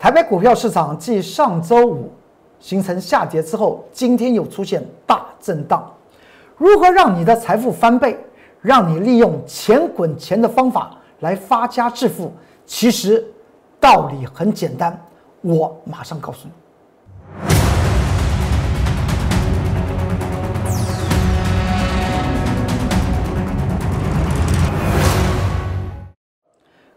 台北股票市场继上周五形成下跌之后，今天又出现大震荡。如何让你的财富翻倍，让你利用钱滚钱的方法来发家致富？其实道理很简单，我马上告诉你。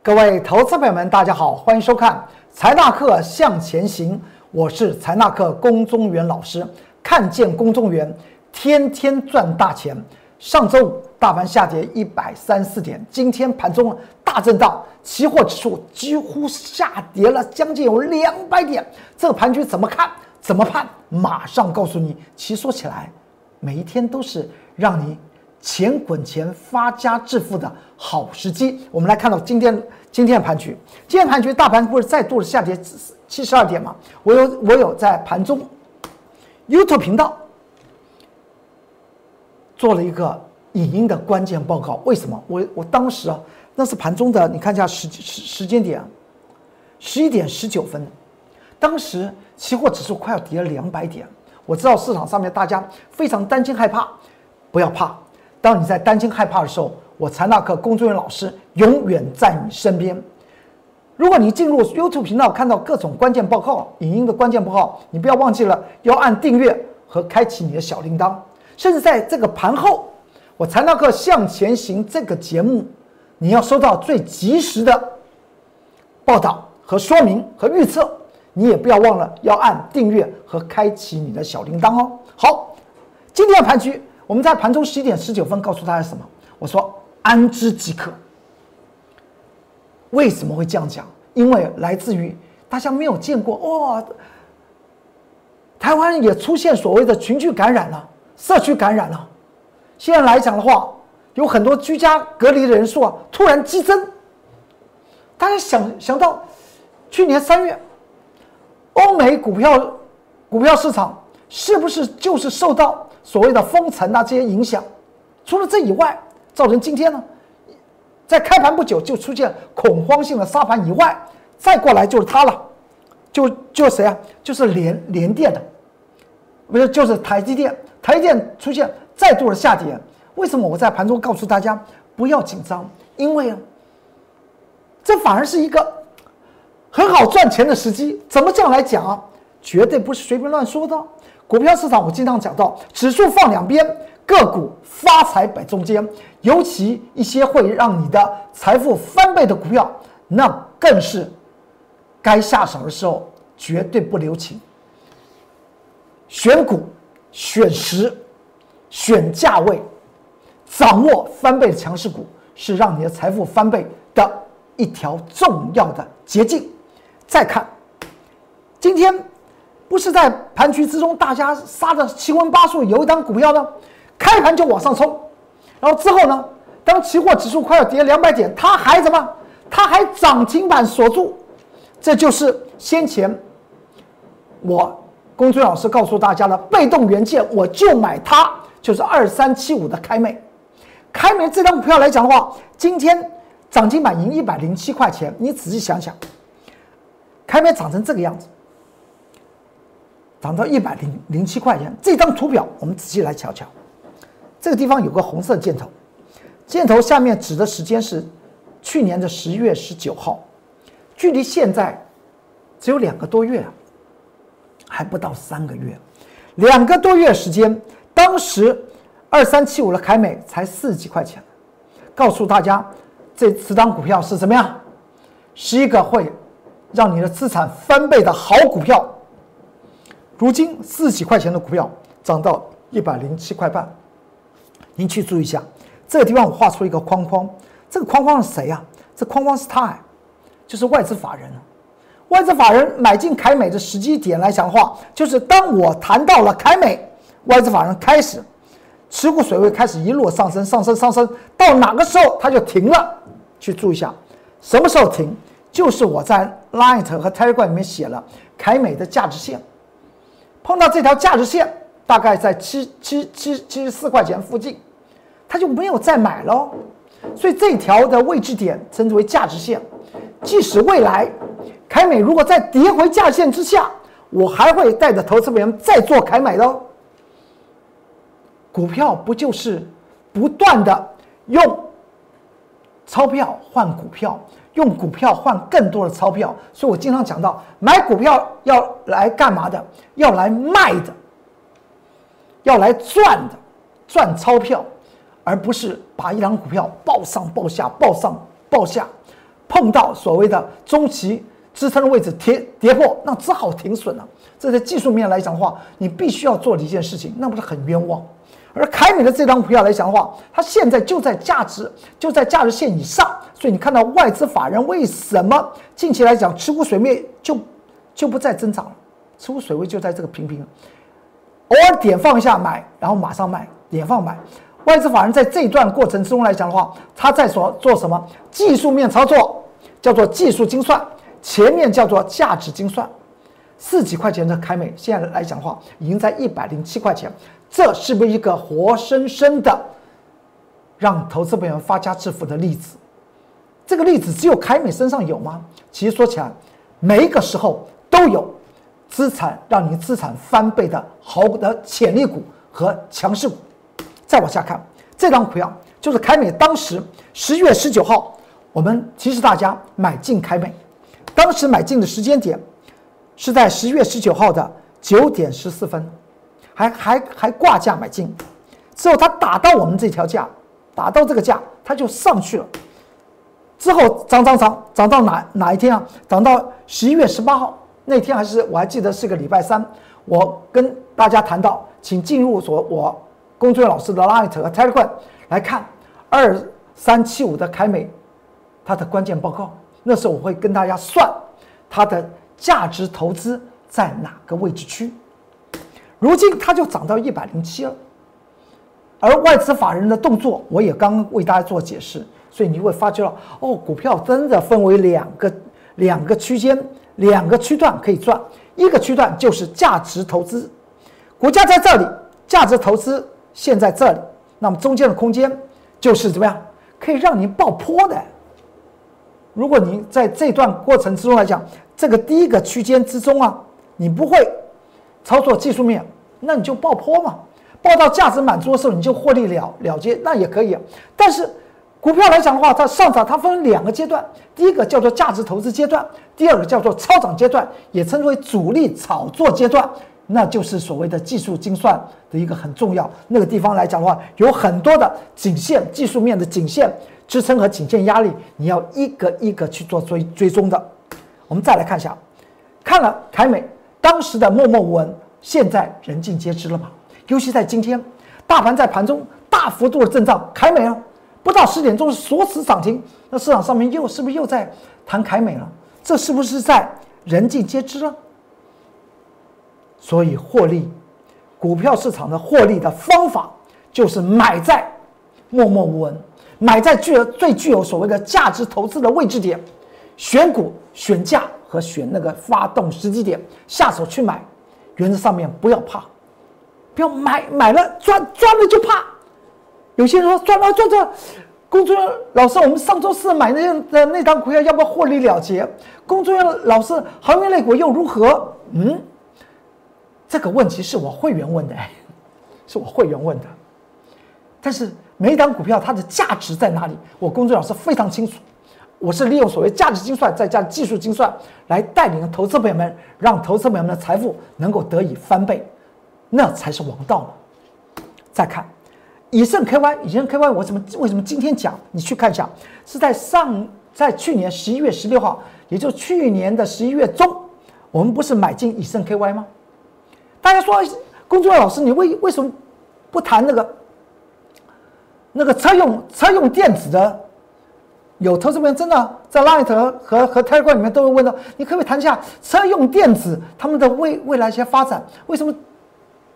各位投资朋友们，大家好，欢迎收看财纳课向前行，我是财纳课龚中原老师。看见龚中原，天天赚大钱。上周五大盘下跌一百三四点，今天盘中大震荡，期货指数几乎下跌了将近有两百点。这个盘局怎么看？怎么判？马上告诉你。其实说起来，每一天都是让你。钱滚钱、发家致富的好时机。我们来看到今天今天的盘局，今天盘局大盘不是再度的下跌七十二点吗？我有我有在盘中 YouTube 频道做了一个影音的关键报告。为什么？我我当时啊，那是盘中的，你看一下时时时间点，十一点十九分，当时期货指数快要跌了两百点。我知道市场上面大家非常担心害怕，不要怕。当你在担心害怕的时候，我财纳课工作人员老师永远在你身边。如果你进入 YouTube 频道看到各种关键报告、影音的关键报告，你不要忘记了要按订阅和开启你的小铃铛。甚至在这个盘后，我财纳课向前行这个节目，你要收到最及时的报道和说明和预测，你也不要忘了要按订阅和开启你的小铃铛哦。好，今天的盘局。我们在盘中十一点十九分告诉大家什么？我说安之即可。为什么会这样讲？因为来自于大家没有见过哇，台湾也出现所谓的群聚感染了，社区感染了。现在来讲的话，有很多居家隔离的人数啊突然激增。大家想想到去年三月，欧美股票股票市场是不是就是受到？所谓的封城啊，这些影响，除了这以外，造成今天呢，在开盘不久就出现恐慌性的杀盘以外，再过来就是它了，就就谁啊？就是联联电的，不是就是台积电，台积电出现再度的下跌。为什么我在盘中告诉大家不要紧张？因为啊，这反而是一个很好赚钱的时机。怎么这样来讲啊？绝对不是随便乱说的。股票市场，我经常讲到，指数放两边，个股发财摆中间。尤其一些会让你的财富翻倍的股票，那更是该下手的时候绝对不留情。选股、选时、选价位，掌握翻倍的强势股，是让你的财富翻倍的一条重要的捷径。再看今天。不是在盘局之中，大家杀的七荤八素，有一张股票呢，开盘就往上冲，然后之后呢，当期货指数快要跌两百点，它还怎么？它还涨停板锁住，这就是先前我公孙老师告诉大家的被动元件，我就买它，就是二三七五的开美。开美这张股票来讲的话，今天涨停板赢一百零七块钱，你仔细想想，开美涨成这个样子。涨到一百零零七块钱，这张图表我们仔细来瞧瞧，这个地方有个红色箭头，箭头下面指的时间是去年的十月十九号，距离现在只有两个多月啊，还不到三个月，两个多月时间，当时二三七五的凯美才四十几块钱，告诉大家这此张股票是怎么样，是一个会让你的资产翻倍的好股票。如今四十几块钱的股票涨到一百零七块半，您去注意一下，这个地方我画出一个框框，这个框框是谁呀？这框框是他，就是外资法人。外资法人买进凯美的时机点来讲的话，就是当我谈到了凯美，外资法人开始持股水位开始一路上升，上升，上升，到哪个时候它就停了？去注意一下，什么时候停？就是我在 Light 和 Telegram 里面写了凯美的价值线。碰到这条价值线，大概在七七七七十四块钱附近，他就没有再买了。所以这条的位置点称之为价值线。即使未来凯美如果再跌回价线之下，我还会带着投资人再做凯美的。股票不就是不断的用钞票换股票，用股票换更多的钞票？所以我经常讲到，买股票要来干嘛的？要来卖的，要来赚的，赚钞票，而不是把一张股票报上报下，报上报下，碰到所谓的中期。支撑的位置跌跌破，那只好停损了。这在技术面来讲的话，你必须要做的一件事情，那不是很冤枉。而凯美的这张股票来讲的话，它现在就在价值就在价值线以上，所以你看到外资法人为什么近期来讲持股水位就就不再增长了，持股水位就在这个平平，偶尔点放一下买，然后马上卖，点放买。外资法人在这一段过程之中来讲的话，他在所做什么技术面操作，叫做技术精算。前面叫做价值精算，四几块钱的凯美，现在来讲的话，已经在一百零七块钱，这是不是一个活生生的让投资朋友发家致富的例子？这个例子只有凯美身上有吗？其实说起来，每一个时候都有资产让你资产翻倍的好的潜力股和强势股。再往下看，这张图啊就是凯美当时十月十九号，我们提示大家买进凯美。当时买进的时间点是在十月十九号的九点十四分，还还还挂价买进，之后它打到我们这条价，打到这个价，它就上去了。之后涨涨涨涨到哪哪一天啊？涨到十一月十八号那天，还是我还记得是个礼拜三。我跟大家谈到，请进入所我工作人员老师的 Light 和 Telegram 来看二三七五的凯美它的关键报告。那时候我会跟大家算它的价值投资在哪个位置区，如今它就涨到一百零七了，而外资法人的动作我也刚为大家做解释，所以你会发觉了哦，股票真的分为两个两个区间两个区段可以赚，一个区段就是价值投资，股价在这里，价值投资现在这里，那么中间的空间就是怎么样可以让您爆破的。如果您在这段过程之中来讲，这个第一个区间之中啊，你不会操作技术面，那你就爆破嘛，爆到价值满足的时候，你就获利了了结，那也可以。但是股票来讲的话，它上涨它分两个阶段，第一个叫做价值投资阶段，第二个叫做超涨阶段，也称之为主力炒作阶段，那就是所谓的技术精算的一个很重要那个地方来讲的话，有很多的颈线技术面的颈线。支撑和颈线压力，你要一个一个去做追追踪的。我们再来看一下，看了凯美当时的默默无闻，现在人尽皆知了吗？尤其在今天，大盘在盘中大幅度的震荡，凯美啊，不到十点钟锁死涨停，那市场上面又是不是又在谈凯美了？这是不是在人尽皆知了？所以获利，股票市场的获利的方法就是买在默默无闻。买在具有最具有所谓的价值投资的位置点，选股、选价和选那个发动时机点下手去买，原则上面不要怕，不要买买了赚赚了就怕。有些人说赚了赚赚，工作人员老师，我们上周四买那的那张股票要不要获利了结？工作人员老师，行业类股又如何？嗯，这个问题是我会员问的，是我会员问的，但是。每一档股票它的价值在哪里？我工作老师非常清楚。我是利用所谓价值精算，再加技术精算，来带领投资朋友们，让投资朋友们的财富能够得以翻倍，那才是王道嘛。再看以盛 KY，以盛 KY，我怎么为什么今天讲？你去看一下，是在上在去年十一月十六号，也就去年的十一月中，我们不是买进以盛 KY 吗？大家说，工作老师，你为为什么不谈那个？那个车用车用电子的，有投资人真的在 Light 和和 Telegram 里面都会问到，你可不可以谈一下车用电子他们的未未来一些发展？为什么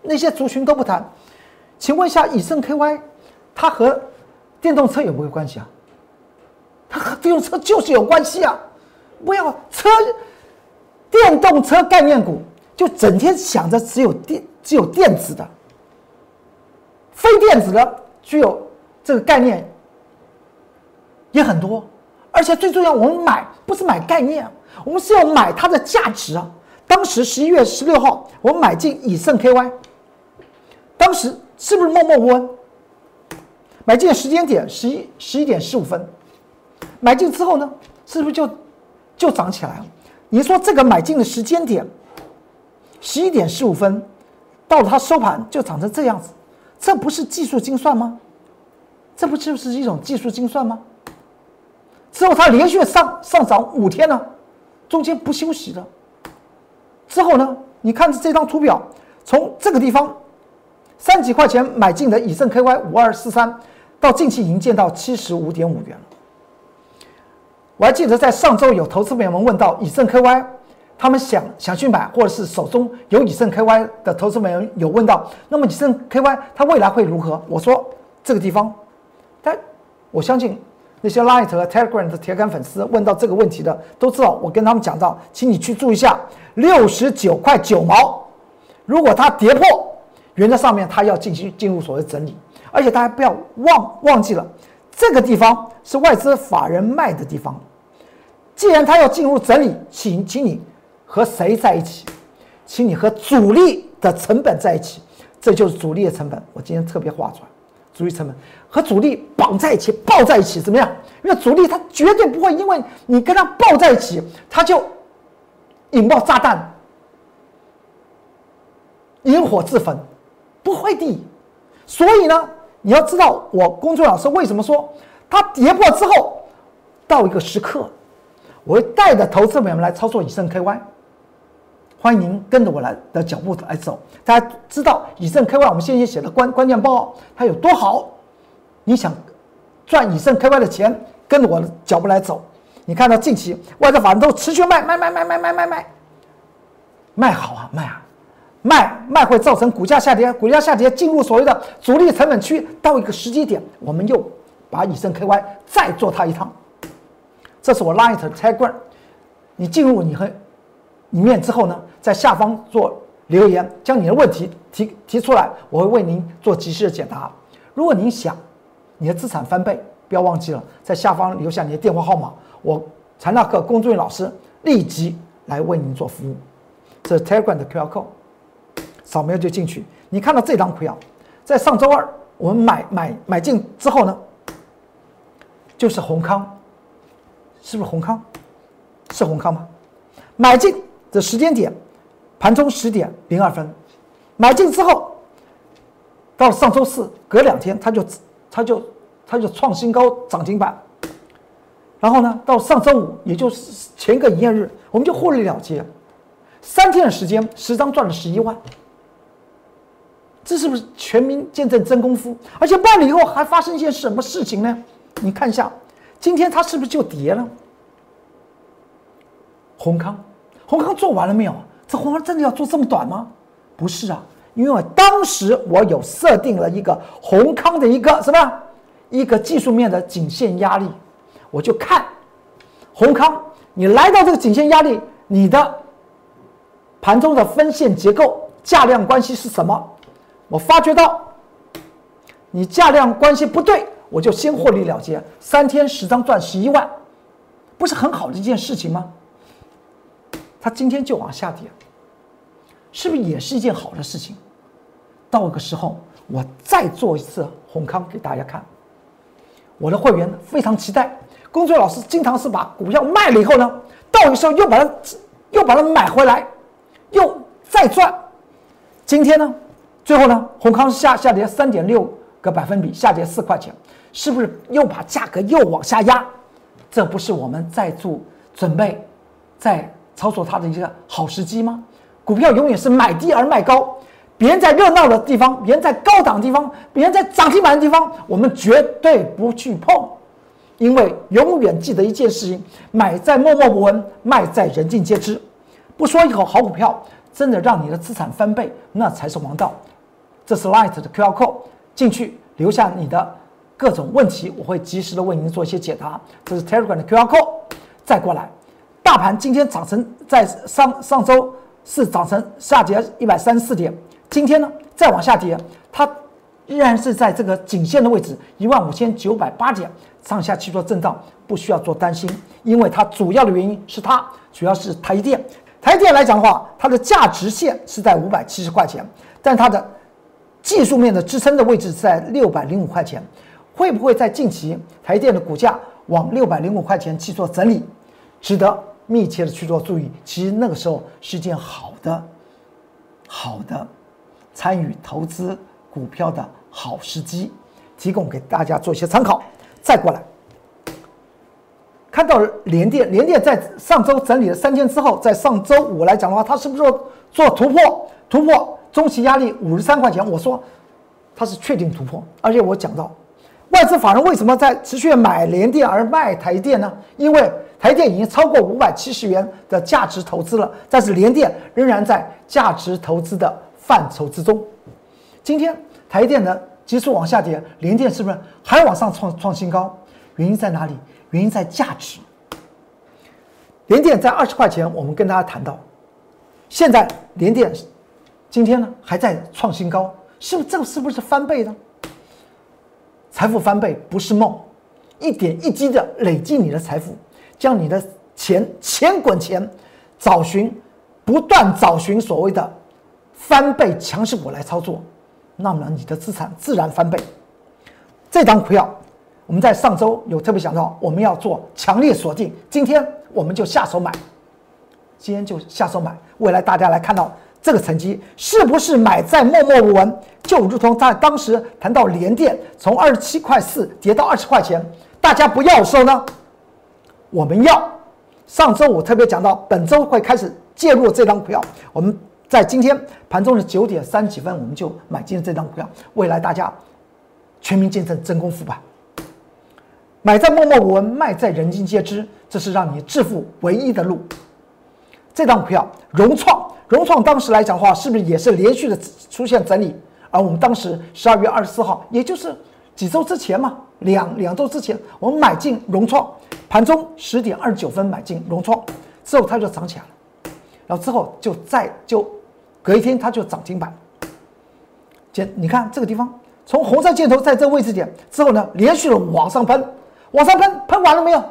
那些族群都不谈？请问一下，以盛 KY，它和电动车有没有关系啊？它和电动车就是有关系啊！不要车电动车概念股，就整天想着只有电只有电子的，非电子的具有。这个概念也很多，而且最重要，我们买不是买概念，我们是要买它的价值啊。当时十一月十六号，我买进以盛 KY，当时是不是默默无闻？买进的时间点十一十一点十五分，买进之后呢，是不是就就涨起来了？你说这个买进的时间点，十一点十五分，到了它收盘就涨成这样子，这不是技术精算吗？这不就是一种技术精算吗？之后它连续上上涨五天呢，中间不休息的。之后呢，你看这张图表，从这个地方三几块钱买进的以盛 KY 五二四三，到近期已经见到七十五点五元了。我还记得在上周有投资朋友们问到以盛 KY，他们想想去买，或者是手中有以盛 KY 的投资朋友有问到，那么以盛 KY 它未来会如何？我说这个地方，但我相信那些 Light 和 Telegram 的铁杆粉丝问到这个问题的都知道，我跟他们讲到，请你去注意一下六十九块九毛，如果它跌破，原则上面它要进行进入所谓整理，而且大家不要忘忘记了，这个地方是外资法人卖的地方。既然它要进入整理，请请你和谁在一起？请你和主力的成本在一起，这就是主力的成本。我今天特别划出来，主力成本和主力绑在一起，抱在一起，怎么样？因为主力他绝对不会因为你跟他抱在一起，他就引爆炸弹，引火自焚，不会的。所以呢，你要知道，我公众老师为什么说它跌破之后到一个时刻。我会带着投资朋友们来操作以盛 KY，欢迎您跟着我来的脚步来走。大家知道以盛 KY，我们先前写的关关键报告它有多好？你想赚以盛 KY 的钱，跟着我的脚步来走。你看到近期外资法人都持续卖卖卖卖卖卖卖卖，卖好啊卖啊，卖卖会造成股价下跌，股价下跌进入所谓的主力成本区，到一个时机点，我们又把以盛 KY 再做它一趟。这是我 Light Telegram，你进入你和里面之后呢，在下方做留言，将你的问题提提出来，我会为您做及时的解答。如果您想你的资产翻倍，不要忘记了在下方留下你的电话号码，我财纳克龚俊老师立即来为您做服务。这是 Telegram 的 QR code，扫描就进去。你看到这张票，在上周二我们买买买进之后呢，就是宏康。是不是宏康？是宏康吗？买进的时间点，盘中十点零二分，买进之后，到上周四，隔两天它就它就它就创新高涨停板。然后呢，到上周五，也就是前个营业日，我们就获利了结，三天的时间，十张赚了十一万。这是不是全民见证真功夫？而且办了以后还发生一件什么事情呢？你看一下。今天它是不是就跌了？宏康，宏康做完了没有？这宏康真的要做这么短吗？不是啊，因为当时我有设定了一个宏康的一个什么，一个技术面的颈线压力，我就看宏康，你来到这个颈线压力，你的盘中的分线结构价量关系是什么？我发觉到你价量关系不对。我就先获利了结，三天十张赚十一万，不是很好的一件事情吗？它今天就往下跌，是不是也是一件好的事情？到个时候，我再做一次红康给大家看。我的会员非常期待，工作老师经常是把股票卖了以后呢，到的时候又把它又把它买回来，又再赚。今天呢，最后呢，红康下下跌三点六个百分比，下跌四块钱。是不是又把价格又往下压？这不是我们在做准备，在操作它的一个好时机吗？股票永远是买低而卖高，别人在热闹的地方，别人在高档地方，别人在涨停板的地方，我们绝对不去碰，因为永远记得一件事情：买在默默无闻，卖在人尽皆知。不说一口好股票，真的让你的资产翻倍，那才是王道。这是 Light 的 QR code，进去留下你的。各种问题我会及时的为您做一些解答。这是 Telegram 的 QR code。再过来，大盘今天涨成在上上周是涨成下跌一百三十四点，今天呢再往下跌，它依然是在这个颈线的位置，一万五千九百八点上下去做震荡，不需要做担心，因为它主要的原因是它主要是台积电。台积电来讲的话，它的价值线是在五百七十块钱，但它的技术面的支撑的位置在六百零五块钱，会不会在近期台电的股价往六百零五块钱去做整理，值得密切的去做注意。其实那个时候是件好的、好的参与投资股票的好时机，提供给大家做一些参考。再过来。看到联电，联电在上周整理了三天之后，在上周五来讲的话，它是不是做突破？突破中期压力五十三块钱？我说它是确定突破，而且我讲到外资法人为什么在持续买联电而卖台电呢？因为台电已经超过五百七十元的价值投资了，但是联电仍然在价值投资的范畴之中。今天台电呢急速往下跌，联电是不是还往上创创新高？原因在哪里？原因在价值，联电在二十块钱，我们跟大家谈到，现在联电今天呢还在创新高，是不是这个是不是翻倍呢？财富翻倍不是梦，一点一滴的累积你的财富，将你的钱钱滚钱，找寻不断找寻所谓的翻倍强势股来操作，那么你的资产自然翻倍。这张股票。我们在上周有特别讲到，我们要做强烈锁定，今天我们就下手买，今天就下手买。未来大家来看到这个成绩，是不是买在默默无闻？就如同在当时谈到联电从二十七块四跌到二十块钱，大家不要的时候呢，我们要。上周我特别讲到，本周会开始介入这张股票。我们在今天盘中的九点三几分，我们就买进这张股票。未来大家全民见证真功夫吧。买在默默无闻，卖在人尽皆知，这是让你致富唯一的路。这张股票融创，融创当时来讲的话，是不是也是连续的出现整理？而我们当时十二月二十四号，也就是几周之前嘛，两两周之前，我们买进融创，盘中十点二十九分买进融创，之后它就涨起来了，然后之后就再就隔一天它就涨停板。见你看这个地方，从红色箭头在这个位置点之后呢，连续的往上喷。往上喷，喷完了没有？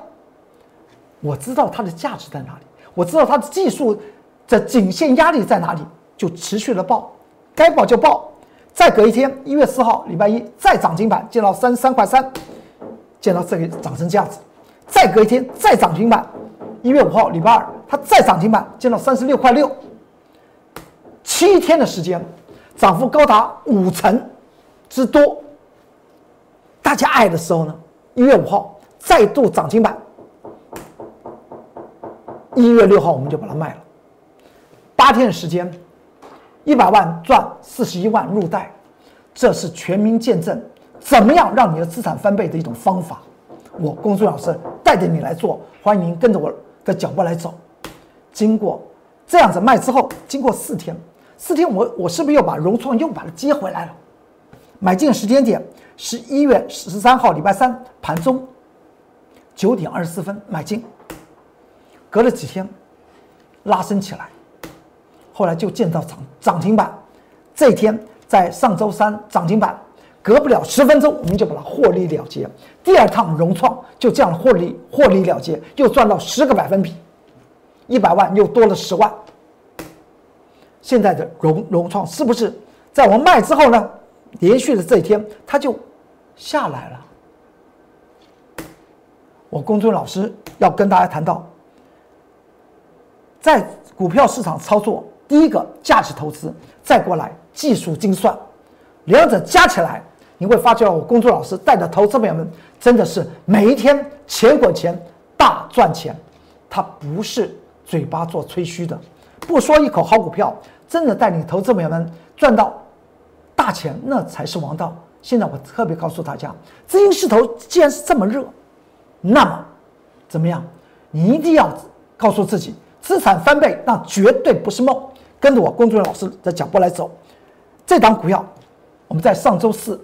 我知道它的价值在哪里，我知道它的技术的颈线压力在哪里，就持续的爆，该爆就爆。再隔一天，一月四号，礼拜一再涨停板，见到三十三块三，见到这个涨成这样子。再隔一天，再涨停板，一月五号，礼拜二，它再涨停板，见到三十六块六。七天的时间，涨幅高达五成之多。大家爱的时候呢？一月五号再度涨停板，一月六号我们就把它卖了，八天的时间，一百万赚四十一万入袋，这是全民见证，怎么样让你的资产翻倍的一种方法。我公孙老师带着你来做，欢迎跟着我的脚步来走。经过这样子卖之后，经过四天，四天我我是不是又把融创又把它接回来了？买进时间点。十一月十三号，礼拜三盘中九点二十四分买进，隔了几天拉升起来，后来就见到涨涨停板。这一天在上周三涨停板，隔不了十分钟我们就把它获利了结。第二趟融创就这样获利获利了结，又赚到十个百分比，一百万又多了十万。现在的融融创是不是在我们卖之后呢？连续的这一天，它就下来了。我公孙老师要跟大家谈到，在股票市场操作，第一个价值投资，再过来技术精算，两者加起来，你会发觉我公孙老师带的投资朋友们真的是每一天钱滚钱，大赚钱。他不是嘴巴做吹嘘的，不说一口好股票，真的带领投资朋友们赚到。大钱那才是王道。现在我特别告诉大家，资金势头既然是这么热，那么怎么样？你一定要告诉自己，资产翻倍那绝对不是梦。跟着我工作老师的脚步来走。这档股票，我们在上周四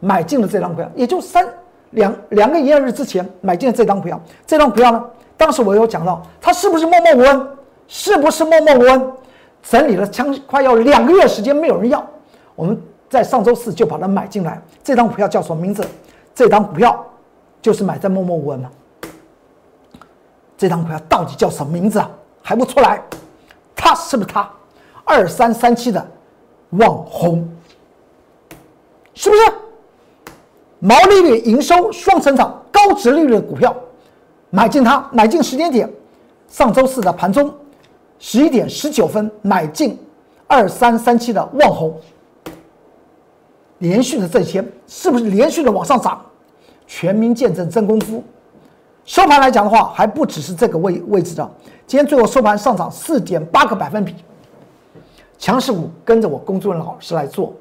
买进了这张股票，也就三两两个营业日之前买进了这张股票。这张股票呢，当时我有讲到，它是不是默默无闻？是不是默默无闻？整理了将快要两个月时间，没有人要。我们在上周四就把它买进来。这张股票叫什么名字？这张股票就是买在默默无闻嘛。这张股票到底叫什么名字啊？还不出来？它是不是它？二三三七的网红，是不是？毛利率、营收双成长、高值利率的股票，买进它，买进时间点，上周四的盘中十一点十九分买进二三三七的旺红，连续的这些是不是连续的往上涨？全民见证真功夫。收盘来讲的话，还不只是这个位位置的，今天最后收盘上涨四点八个百分比。强势股跟着我工作人老师来做，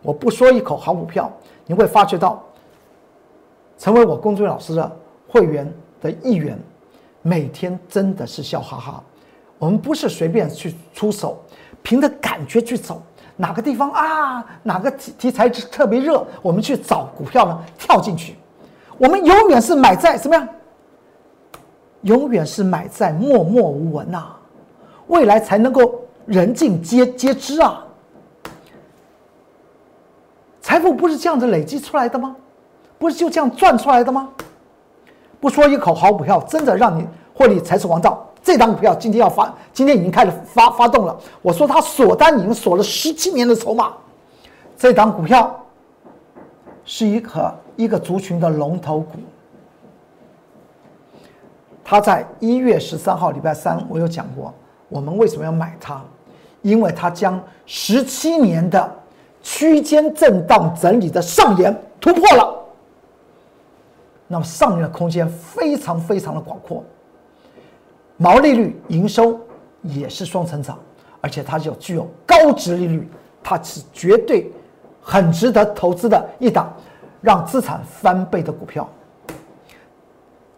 我不说一口好股票，你会发觉到。成为我工作老师的会员的一员，每天真的是笑哈哈。我们不是随便去出手，凭着感觉去走，哪个地方啊，哪个题题材特别热，我们去找股票呢，跳进去。我们永远是买在什么样？永远是买在默默无闻呐，未来才能够人尽皆皆知啊。财富不是这样子累积出来的吗？不是就这样赚出来的吗？不说一口好股票，真的让你获利才是王道。这档股票今天要发，今天已经开始发发动了。我说它锁单已经锁了十七年的筹码，这档股票是一个一个族群的龙头股。它在一月十三号礼拜三，我有讲过，我们为什么要买它？因为它将十七年的区间震荡整理的上沿突破了。那么上面的空间非常非常的广阔，毛利率、营收也是双成长，而且它就具有高值利率，它是绝对很值得投资的一档让资产翻倍的股票。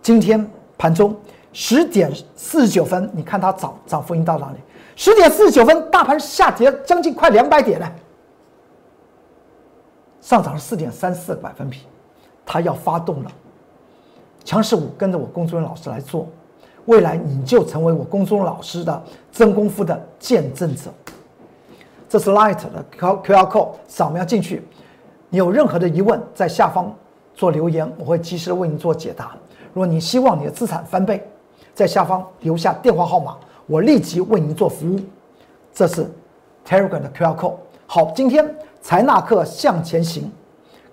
今天盘中十点四十九分，你看它涨涨幅已经到哪里？十点四十九分，大盘下跌将近快两百点了，上涨了四点三四个百分比，它要发动了。强势股跟着我龚忠老师来做，未来你就成为我龚忠老师的真功夫的见证者。这是 Light 的 Q Q R code，扫描进去。你有任何的疑问，在下方做留言，我会及时为你做解答。如果你希望你的资产翻倍，在下方留下电话号码，我立即为您做服务。这是 Telegram 的 Q R code。好，今天财纳克向前行，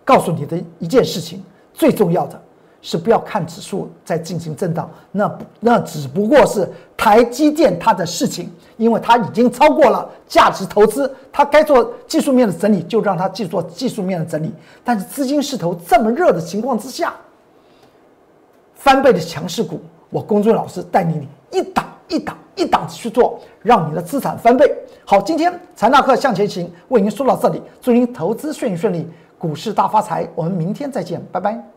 告诉你的一件事情，最重要的。是不要看指数在进行震荡，那那只不过是台积电它的事情，因为它已经超过了价值投资，它该做技术面的整理就让它去做技术面的整理。但是资金势头这么热的情况之下，翻倍的强势股，我龚俊老师带领你一档一档一档去做，让你的资产翻倍。好，今天财纳克向前行为您说到这里，祝您投资顺利顺利，股市大发财。我们明天再见，拜拜。